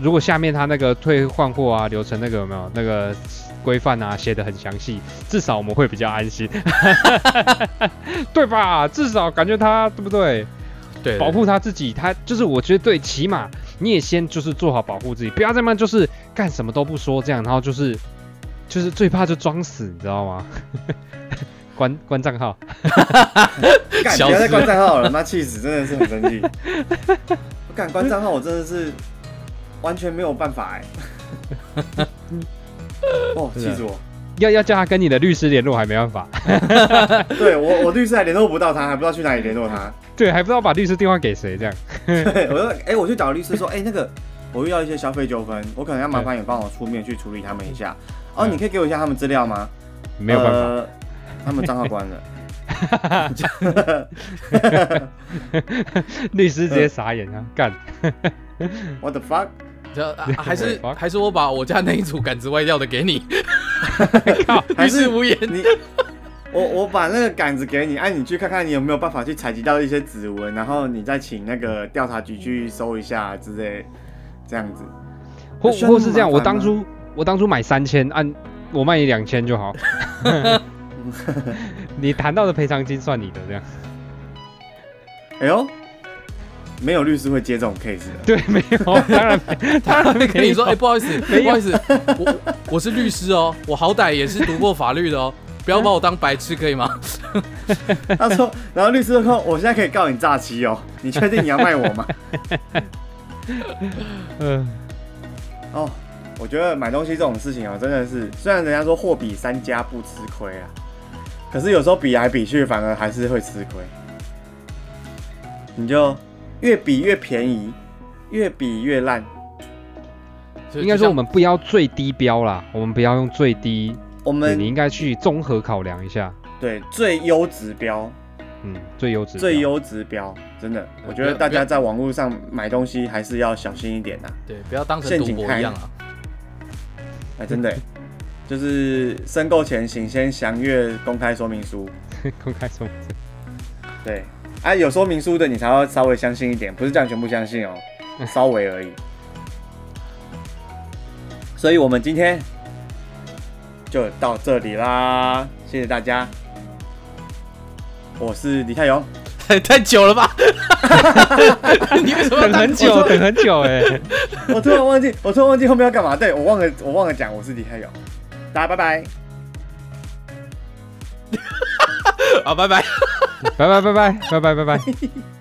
如果下面他那个退换货啊流程那个有没有那个规范啊写的很详细，至少我们会比较安心，对吧？至少感觉他对不对？对，保护他自己，他就是我觉得对，起码你也先就是做好保护自己，不要再么就是干什么都不说这样，然后就是就是最怕就装死，你知道吗？关关账号，干不要再关账号了，妈气死，真的是很生气。我敢关账号，我真的是完全没有办法哎。哦，气死我！要要叫他跟你的律师联络，还没办法。对我，我律师还联络不到他，还不知道去哪里联络他。对，还不知道把律师电话给谁这样。对，我说，哎，我去找律师说，哎，那个我遇到一些消费纠纷，我可能要麻烦你帮我出面去处理他们一下。哦，你可以给我一下他们资料吗？没有办法。他们账号关了，律师直接傻眼啊！干，What the fuck？这还是还是我把我家那一组杆子歪掉的给你，还是无言。你我我把那个杆子给你，哎，你去看看你有没有办法去采集到一些指纹，然后你再请那个调查局去搜一下之类，这样子。或或是这样，我当初我当初买三千，按我卖你两千就好。你谈到的赔偿金算你的，这样。哎呦，没有律师会接这种 case 的。对，没有，当然，当然没跟你说，哎，不好意思，不好意思，我我是律师哦，我好歹也是读过法律的哦，不要把我当白痴，可以吗？他说，然后律师说，我现在可以告你诈欺哦，你确定你要卖我吗？嗯，哦，我觉得买东西这种事情哦，真的是，虽然人家说货比三家不吃亏啊。可是有时候比来比去，反而还是会吃亏。你就越比越便宜，越比越烂。应该说我们不要最低标啦，我们不要用最低。我们你应该去综合考量一下。对，最优指标。嗯，最优质。最优质标，真的，我觉得大家在网络上买东西还是要小心一点呐。对，不要当成赌博一样啊。哎，真的。就是申购前，请先详阅公开说明书。公开说明书。对，啊，有说明书的你才要稍微相信一点，不是这样全部相信哦，稍微而已。所以我们今天就到这里啦，谢谢大家。我是李泰勇，太久了吧？你为什么等很久？等很久哎！我突然忘记，我突然忘记后面要干嘛？对我忘了，我忘了讲，我是李泰勇。大家拜拜。好，拜拜。拜拜。拜拜。拜拜。拜拜。